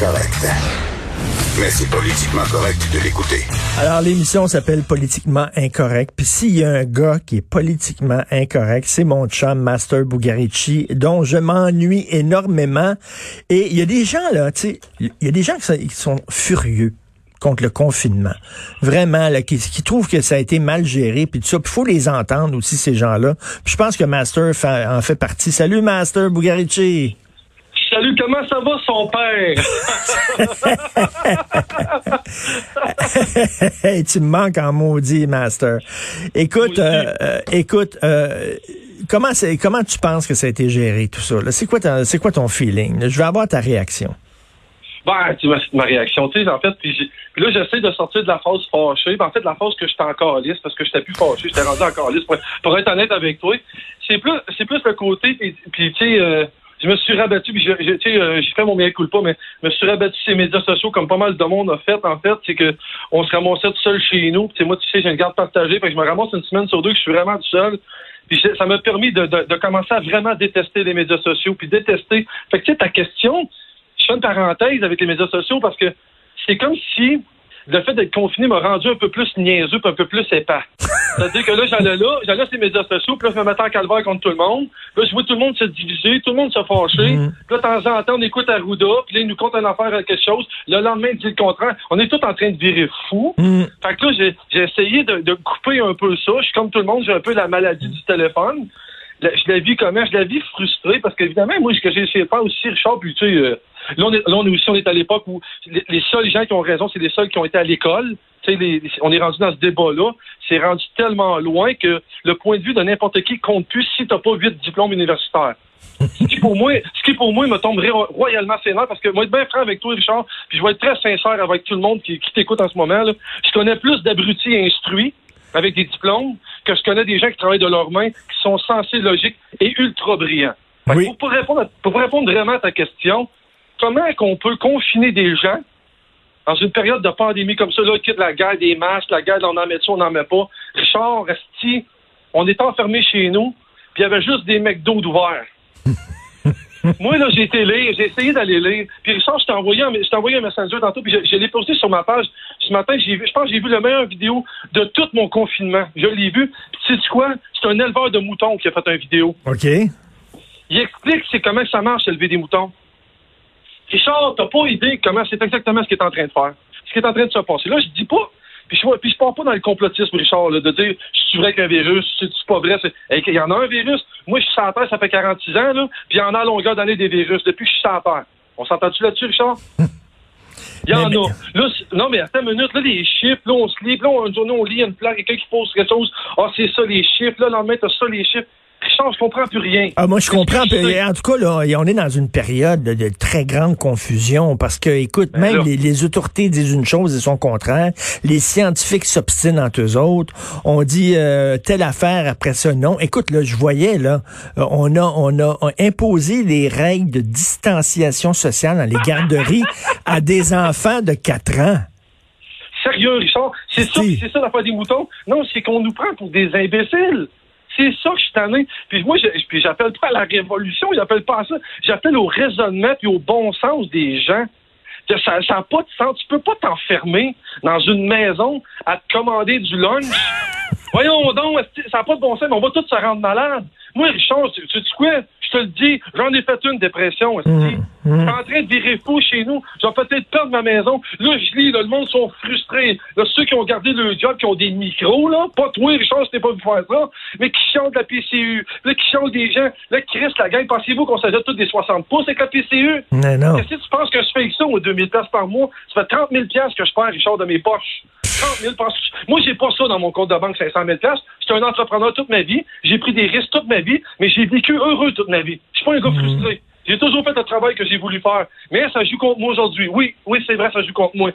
Correct. Mais c'est politiquement correct de l'écouter. Alors, l'émission s'appelle Politiquement Incorrect. Puis s'il y a un gars qui est politiquement incorrect, c'est mon chum Master Bugarici, dont je m'ennuie énormément. Et il y a des gens, là, tu sais, il y a des gens qui sont, furieux contre le confinement. Vraiment, là, qui, qui trouvent que ça a été mal géré, puis tout ça. Il faut les entendre aussi, ces gens-là. Puis je pense que Master en fait partie. Salut, Master Bugarici. Salut, comment ça va son père? hey, tu me manques en maudit, Master. Écoute, euh, euh, écoute, euh, comment c'est, comment tu penses que ça a été géré tout ça? C'est quoi, ta- quoi ton feeling? Je veux avoir ta réaction. Ben, tu vois, c'est ma réaction, tu sais, en fait, puis, là, j'essaie de sortir de la phase fâchée. Ben, en fait, la phase que j'étais encore lisse, parce que j'étais plus fâché, j'étais rendu encore lisse. Pour, pour être honnête avec toi, c'est plus, c'est plus le côté, puis, puis, tu sais, euh, je me suis rabattu, puis je- je- euh, j'ai fait mon coup pas, mais je me suis rabattu sur médias sociaux comme pas mal de monde a fait, en fait, c'est que on se ramassait tout seul chez nous, puis moi, tu sais, j'ai une garde partagée, fait que je me ramasse une semaine sur deux que je suis vraiment tout seul. Puis je- ça m'a permis de commencer à vraiment détester les médias sociaux, puis détester. Fait que tu sais, ta question, je fais une parenthèse avec les médias sociaux parce que c'est comme si le fait d'être confiné m'a rendu un peu plus niaiseux, un peu plus épais. C'est-à-dire que là, j'allais là, j'allais sur les médias sociaux, puis là, je me mettais en calvaire contre tout le monde. Là, je vois tout le monde se diviser, tout le monde se fâcher. Mhm. Puis là, de temps en temps, on écoute Arruda, puis là, il nous compte une affaire à quelque chose. Le lendemain, il dit le contraire. On est tous en train de virer fou. Hmm. Fait que là, j'ai, j'ai essayé de, de couper un peu ça. Je suis comme tout le monde, j'ai un peu la maladie du téléphone. Je la vis comment? Je la vis frustrée parce qu'évidemment, moi, ce que j'ai essayé de faire aussi, Richard, puis tu sais, euh, là, on est, là, on est aussi, on est à l'époque où les, les seuls gens qui ont raison, c'est les seuls qui ont été à l'école. Les- on est rendu dans ce débat-là. C'est rendu tellement loin que le point de vue de n'importe qui compte plus si t'as pas huit diplômes universitaires. ce qui pour moi, ce qui pour moi me tomberait ro- royalement sénat parce que moi, être bien franc avec toi, Richard, puis je vais être très sincère avec tout le monde qui, qui t'écoute en ce moment. Là. Je connais plus d'abrutis instruits avec des diplômes que je connais des gens qui travaillent de leurs mains, qui sont sensés logiques et ultra brillants. Oui. pour, pour répondre à- pour répondre vraiment à ta question, comment qu'on peut confiner des gens dans une période de pandémie comme ça, là, quitte la guerre des masques, la guerre, on en met ça, on n'en met pas. Richard, Esti, on est enfermés chez nous, puis il y avait juste des McDo d'ouverts. Moi, là, j'ai été lire, j'ai essayé d'aller lire. Puis Richard, je t'ai envoyé, un- je t'ai envoyé un messenger tantôt, puis je, je l'ai posté sur ma page. Ce matin, j'ai je pense que j'ai vu la meilleure vidéo de tout mon confinement. Je l'ai vu. Puis tu sais quoi? C'est un éleveur de moutons qui a fait une vidéo. OK. Il explique c'est comment ça marche élever des moutons. Richard, t'as pas idée comment c'est exactement ce qu'il est en train de faire. Ce qui est en train de se passer. Là, je dis pas, puis je, puis je pars pas dans le complotisme, Richard, là, de dire c'est vrai qu'un virus, c'est pas vrai. Il y en a un virus. Moi, je suis la Terre, ça fait 46 ans, là, puis il y en a à longueur d'année des virus depuis que je suis la Terre. On s'entend-tu là-dessus, Richard? Il y en Mais- a. Là, non, mais attends une minute. Là, les chiffres, là, on se lit. Là, une journée, on lit une plaque, quelqu'un qui pose quelque chose. Ah, c'est ça, les chiffres. Là, le lendemain, t'as ça, les chiffres. Je comprends plus rien. Ah, moi, je comprends. En tout cas, là, on est dans une période de, de très grande confusion parce que, écoute, Ben même les, les autorités disent une chose et son contraire. Les scientifiques s'obstinent entre eux autres. On dit euh, telle affaire après ça, non. Écoute, là, je voyais, là, euh, on a, on a imposé les règles de distanciation sociale dans les garderies à des enfants de 4 ans. Sérieux, Richard? C'est ça, c'est ça l'affaire des moutons? Non, c'est qu'on nous prend pour des imbéciles. C'est ça que je suis tanné. Puis moi, je, puis j'appelle pas à la révolution, j'appelle pas à ça. J'appelle au raisonnement puis au bon sens des gens. Ça n'a pas de sens. Tu peux pas t'enfermer dans une maison à te commander du lunch. Voyons donc, ça n'a pas de bon sens, mais on va tous se rendre malade. Moi, Richard, tu tu sais quoi? Je te le dis, j'en ai fait une dépression, esti. Je suis en train de virer fou chez nous. Je vais peut-être perdre ma maison. Là, je lis, là, le monde sont frustrés. Là, ceux qui ont gardé le job, qui ont des micros, là, pas toi, Richard, c'était pas vu faire ça, mais qui chantent la PCU, là, qui chantent des gens, là, Chris, la gang, pensez-vous qu'on s'ajoute tous des 60 pouces avec la PCU? Non, non. Qu'est-ce que tu penses que je fais avec ça, aux 2000 pièces par mois? Ça fait 30 000 pièces que je perds, Richard, de mes poches. 30 000 penses- Moi, j'ai pas ça dans mon compte de banque, 500 000 pièces. J'étais un entrepreneur toute ma vie. J'ai pris des risques toute ma vie, mais j'ai vécu heureux toute ma vie. Je suis pas un gars frustré. J'ai toujours fait le travail que j'ai voulu faire. Mais ça joue contre moi aujourd'hui. Oui, oui, c'est vrai, ça joue contre moi.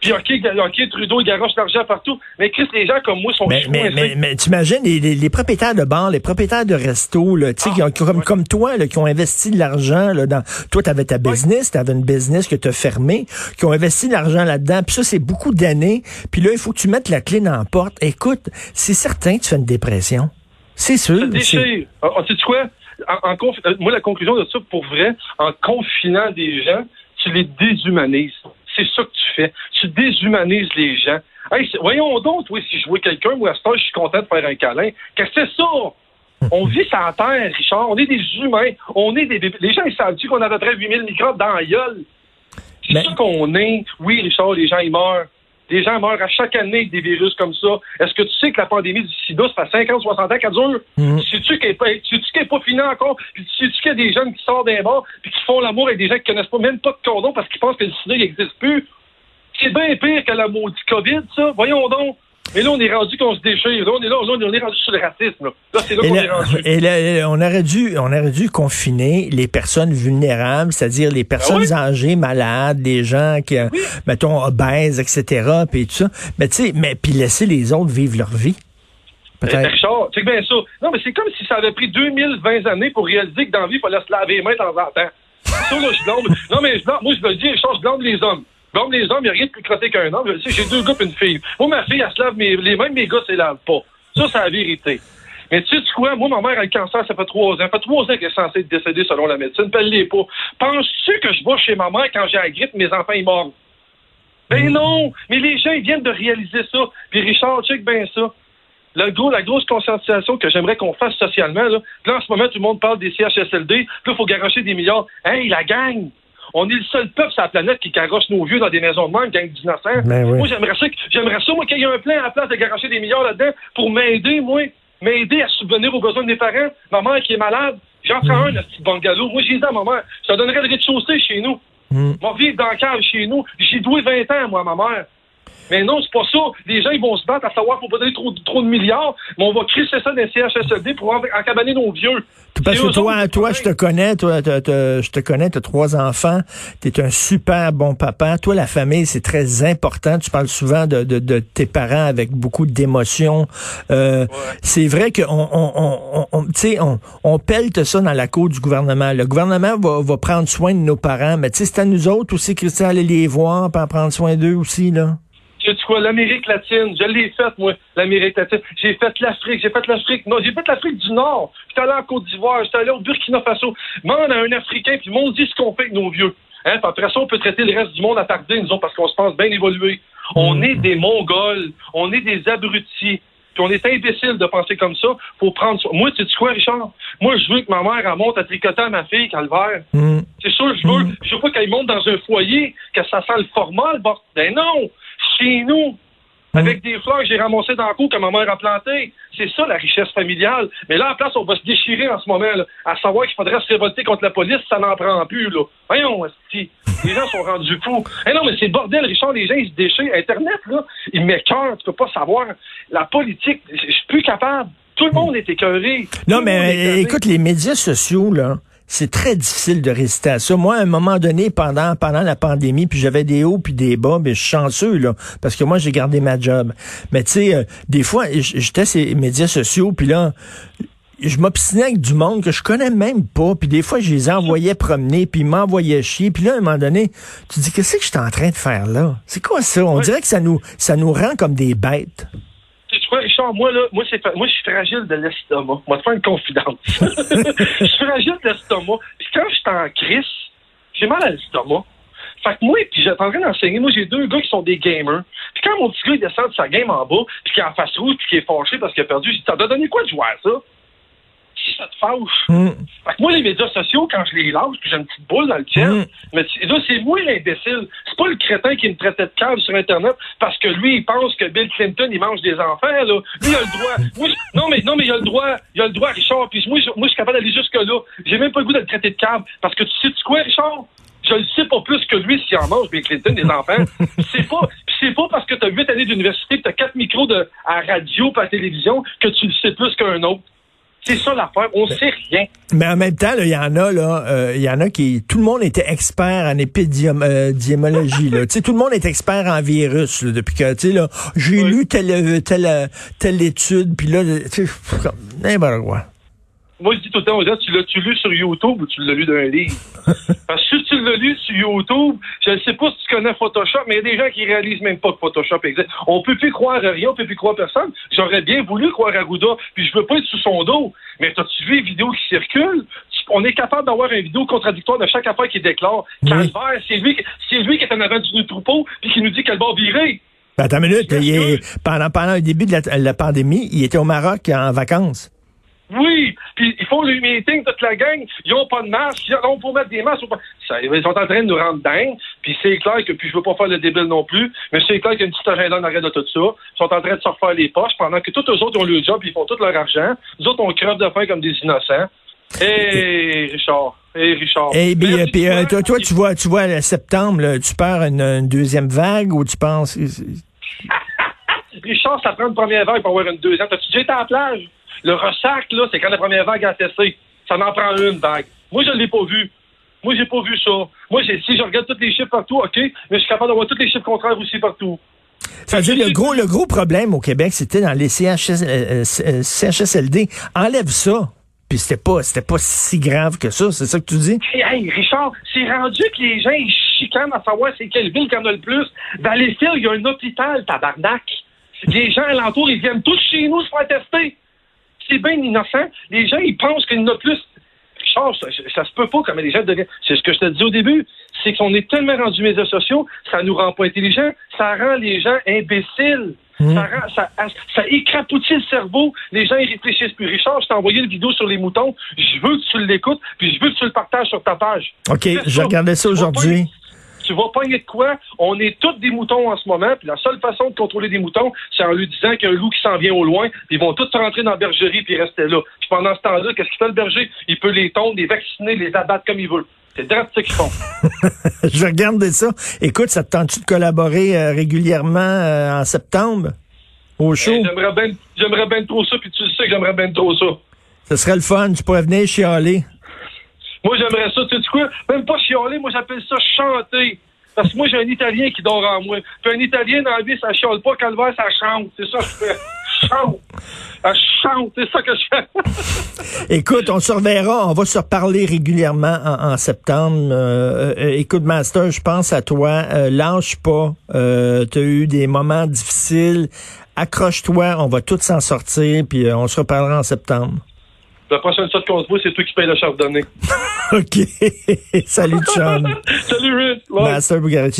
Puis OK, OK, Trudeau, il garoche l'argent partout. Mais Chris, les gens comme moi sont Mais, mais, mais, mais t'imagines les, les, les, propriétaires de bars, les propriétaires de restos, là, ah, qui ont, comme, ouais. comme toi, là, qui ont investi de l'argent là, dans. Toi, t'avais ta business, t'avais une business que t'as fermée, qui ont investi de l'argent là-dedans. Puis ça, c'est beaucoup d'années. Puis là, il faut que tu mettes la clé dans la porte. Écoute, c'est certain que tu fais une dépression. C'est sûr. Ça déchire. Ah, ah, tu sais quoi? En, en, moi, la conclusion de ça, pour vrai, en confinant des gens, tu les déshumanises. C'est ça que tu fais. Tu déshumanises les gens. Hey, voyons donc, oui, si je vois quelqu'un, moi, à ce temps, je suis content de faire un câlin. Qu'est-ce que c'est ça? On vit sans terre, Richard. On est des humains. On est des Les gens, ils savent-tu qu'on a à peu près 8000 microbes dans la gueule? C'est ça qu'on est. Oui, Richard, les gens, ils meurent. Les gens meurent à chaque année avec des virus comme ça. Est-ce que tu sais que la pandémie du sida, ça fait 50, 60 ans qu'elle dure? Mm. Sais-tu qu'elle n'est pas, finie encore? Puis sais-tu qu'il y a des jeunes qui sortent d'un bar puis qui font l'amour avec des gens qui connaissent pas même pas de condom parce qu'ils pensent que le sida n'existe plus? C'est bien pire que la maudite COVID, ça. Voyons donc. Mais là, on est rendu qu'on se déchire. Là, on est là, on est rendu sur le racisme. Là, là c'est là qu'on est rendu. Et là, on aurait dû, on aurait dû confiner les personnes vulnérables, c'est-à-dire les personnes ben oui. âgées, malades, des gens qui, oui. mettons, obèses, etc., puis tout ça. Mais tu sais, mais puis laisser les autres vivre leur vie. Peut-être. Richard, c'est bien ça. Non, mais c'est comme si ça avait pris 2020 années pour réaliser que dans la vie, il fallait se laver les mains de temps en temps. Ça, là, je blâme. Non, mais je blâme, moi, je le dis, Richard, je blâme les hommes. Comme les hommes, il n'y a rien de plus crotté qu'un homme. J'ai deux gars et une fille. Moi, ma fille, elle se lave mes, les mêmes mes gars, ne lavent pas. Ça, c'est la vérité. Mais tu sais quoi? Moi, ma mère a le cancer, ça fait trois ans. Ça fait trois ans qu'elle est censée être décédée selon la médecine. Puis elle l'est pas. Penses-tu que je vais chez ma mère quand j'ai la grippe, mes enfants, ils mordent? Ben non! Mais les gens, ils viennent de réaliser ça. Puis Richard, check bien ça. Le gros, la grosse conscientisation que j'aimerais qu'on fasse socialement, là, là, en ce moment, tout le monde parle des CHSLD, là, il faut garocher des milliards. Hey, la gang! On est le seul peuple sur la planète qui garoche nos vieux dans des maisons de même, gang d'innocents. Oui. Moi, j'aimerais ça, j'aimerais ça, moi, qu'il y ait un plan à la place de garocher des milliards là-dedans pour m'aider, moi, m'aider à subvenir aux besoins de mes parents. Ma mère qui est malade, j'en ferai mmh. un, le petit bungalow. Moi, j'ai dit à ma mère, ça donnerait le rez-de-chaussée chez nous. Mmh. Moi, vivre dans le cave chez nous. J'ai doué 20 ans, moi, ma mère. Mais non, c'est pas ça. Les gens, ils vont se battre à savoir qu'il faut pas donner trop, trop de milliards, mais on va crisser ça dans les CHSLD pour encabaner nos vieux. Parce que toi, toi, je te connais, toi, je te connais, tu as trois enfants, tu es un super bon papa. Toi, la famille, c'est très important. Tu parles souvent de, de, de tes parents avec beaucoup d'émotions. Euh, ouais. C'est vrai qu'on on, on, on, on, on ça dans la cour du gouvernement. Le gouvernement va, va prendre soin de nos parents, mais c'est à nous autres aussi, Christian, aller les voir, et en prendre soin d'eux aussi, là. Tu sais quoi, l'Amérique latine, je l'ai faite, moi, l'Amérique latine. J'ai fait l'Afrique, j'ai fait l'Afrique. Non, j'ai fait l'Afrique du Nord. J'étais allé en Côte d'Ivoire, j'étais allé au Burkina Faso. Demande à un Africain, puis le monde dit ce qu'on fait avec nos vieux. Hein, puis après ça, on peut traiter le reste du monde à tarder, nous autres, parce qu'on se pense bien évoluer. On mmh. est des Mongols, on est des abrutis. Puis on est imbécile de penser comme ça. Faut prendre Moi, tu sais quoi, Richard? Moi, je veux que ma mère elle monte à tricoter à ma fille, Calvaire. Mmh. C'est sûr, je veux. Mmh. Je veux pas qu'elle monte dans un foyer, que ça sent le format, le bord. Ben non! Chez nous, avec des fleurs que j'ai ramassées dans le cou que ma mère a plantées. C'est ça la richesse familiale. Mais là, en place, on va se déchirer en ce moment, là, à savoir qu'il faudrait se révolter contre la police, ça n'en prend plus. Là. Voyons. Les gens sont rendus fous. Eh non, mais c'est bordel, Richard, les gens, ils se déchirent. Internet, là, ils m'écœurent, tu peux pas savoir. La politique, je suis plus capable. Tout le monde est écœuré. Non, mais écoute, les médias sociaux, là, c'est très difficile de résister à ça. Moi, à un moment donné, pendant pendant la pandémie, puis j'avais des hauts puis des bas, mais je suis chanceux là, parce que moi j'ai gardé ma job. Mais tu sais, euh, des fois, j'étais sur les médias sociaux, puis là, je m'obstinais avec du monde que je connais même pas, puis des fois je les envoyais promener, puis ils m'envoyaient chier, puis là à un moment donné, tu dis qu'est-ce que je suis en train de faire là? C'est quoi ça? On dirait que ça nous ça nous rend comme des bêtes Richard, moi, là, moi, c'est, moi, je suis fragile de l'estomac. Moi, te faire une confidence. je suis fragile de l'estomac. Puis quand je suis en crise, j'ai mal à l'estomac. Fait que moi, puis j'étais en train d'enseigner, moi, j'ai deux gars qui sont des gamers. Puis quand mon petit gars, il descend de sa game en bas, puis qu'il est en face rouge, puis qu'il est fâché parce qu'il a perdu, j'ai dit, t'as donné quoi de jouer à ça? Ça te fâche. Mm. Fait que moi, les médias sociaux, quand je les lâche, puis j'ai une petite boule dans le tien, mm. mais là, c'est moi l'imbécile. C'est pas le crétin qui me traitait de cave sur Internet parce que lui, il pense que Bill Clinton, il mange des enfants, là. Lui, il a le droit. moi, non, mais, non, mais il a le droit. Il a le droit, Richard. Puis moi, je, moi, je suis capable d'aller jusque-là. J'ai même pas le goût de le traiter de cave parce que tu sais -tu quoi, Richard? je le sais pas plus que lui s'il en mange, Bill Clinton, des enfants. c'est pas, c'est pas parce que tu as huit années d'université, que tu as quatre micros de, à radio, pas à télévision, que tu le sais plus qu'un autre. C'est ça l'affaire. On sait rien. Mais en même temps, il y en a, là, euh, il y en a qui. Tout le monde était expert en épidémiologie. sais, tout le monde est expert en virus là, depuis que, tu sais, j'ai Oui. lu telle, telle, telle étude, puis là, tu sais, n'importe quoi. Moi, je dis tout le temps aux gens, tu l'as-tu lu sur YouTube ou tu l'as lu d'un livre? Parce que si tu l'as lu sur YouTube, je ne sais pas si tu connais Photoshop, mais il y a des gens qui réalisent même pas que Photoshop existe. On peut plus croire à rien, on peut plus croire à personne. J'aurais bien voulu croire à Gouda, puis je veux pas être sous son dos. Mais as-tu vu les vidéos qui circulent? Tu- On est capable d'avoir une vidéo contradictoire de chaque affaire qui déclare. Oui. C'est lui, lui qui est en avant du troupeau, puis qui nous dit qu'elle va virer. Ben, attends une minute, il est- pendant, pendant le début de la, la pandémie, il était au Maroc en vacances. Oui, font le meeting, toute la gang, ils ont pas de masque, ils ont pour mettre des masques. ou pas. Ça, ils sont en train de nous rendre dingue, puis c'est clair que, puis je veux pas faire le débile non plus, mais c'est clair qu'il y a une petite agenda en arrière de tout ça. Ils sont en train de se refaire les poches pendant que tous eux autres ont le job, ils font tout leur argent. Nous autres, on crève de faim comme des innocents. Hé, Richard. Hé, Richard. Et euh, puis, euh, dis-toi, toi, toi, tu vois, tu vois, le septembre, là, tu une, une deuxième vague ou tu penses... Richard, ça prend une première vague pour avoir une deuxième. T'as-tu déjà été à la plage? Le ressac, là, c'est quand la première vague a cessé. Ça en prend une vague. Moi, je l'ai pas vu. Moi, j'ai pas vu ça. Moi, j'ai- si je regarde tous les chiffres partout, OK, mais je suis capable d'avoir tous les chiffres contraires aussi partout. Ça veut dire, le gros, le gros problème au Québec, c'était dans les CHS, euh, euh, CHSLD. Enlève ça. Puis c'était pas, c'était pas si grave que ça, c'est ça que tu dis? Hey, hey, Richard, c'est rendu que les gens, ils chicanent à savoir c'est quelle ville qui en a le plus. Dans les fils, il y a un hôpital, tabarnak. Les gens alentours, ils viennent tous chez nous se faire tester. C'est bien innocent. Les gens, ils pensent qu'il y en a plus. Richard, ça, ça se peut pas comme les gens deviennent. C'est ce que je te dis au début. C'est qu'on est tellement rendu médias sociaux, ça nous rend pas intelligents, ça rend les gens imbéciles. Ça, rend, ça, ça écrapoutit le cerveau. Les gens, ils réfléchissent plus. Richard, je t'ai envoyé une vidéo sur les moutons. Je veux que tu l'écoutes, puis je veux que tu le partages sur ta page. OK, je ça. regardais ça aujourd'hui. Tu vas pogner de quoi? On est tous des moutons en ce moment, puis la seule façon de contrôler des moutons, c'est en lui disant qu'il y a un loup qui s'en vient au loin, puis ils vont tous rentrer dans la bergerie puis rester là. Puis pendant ce temps-là, qu'est-ce qu'il fait le berger? Il peut les tondre, les vacciner, les abattre comme il veut. C'est ce qu'ils font. je regardais ça. Écoute, ça te tente-tu de collaborer euh, régulièrement euh, en septembre? Au show? Hey, J'aimerais bien j'aimerais bien trop ça, puis tu le sais que j'aimerais bien trop ça. Ce serait le fun. Tu pourrais venir chialer. Moi, j'aimerais ça, tu sais quoi? Même pas chialer, moi, j'appelle ça chanter. Parce que moi, j'ai un Italien qui dort en moi. Puis un Italien, dans la vie, ça chiale pas. Calvaire, ça chante. C'est ça que je fais. Chante. Ça chante. C'est ça que je fais. Écoute, on se reverra, on va se reparler régulièrement en, septembre. Euh, euh, écoute, Master, je pense à toi. Euh, lâche pas. Euh, tu as eu des moments difficiles. Accroche-toi, on va tous s'en sortir, puis euh, on se reparlera en septembre. La prochaine fois qu'on se voit, c'est toi qui paye le chardonnay. OK. Salut, John. Salut. Bye. Master Bugarici.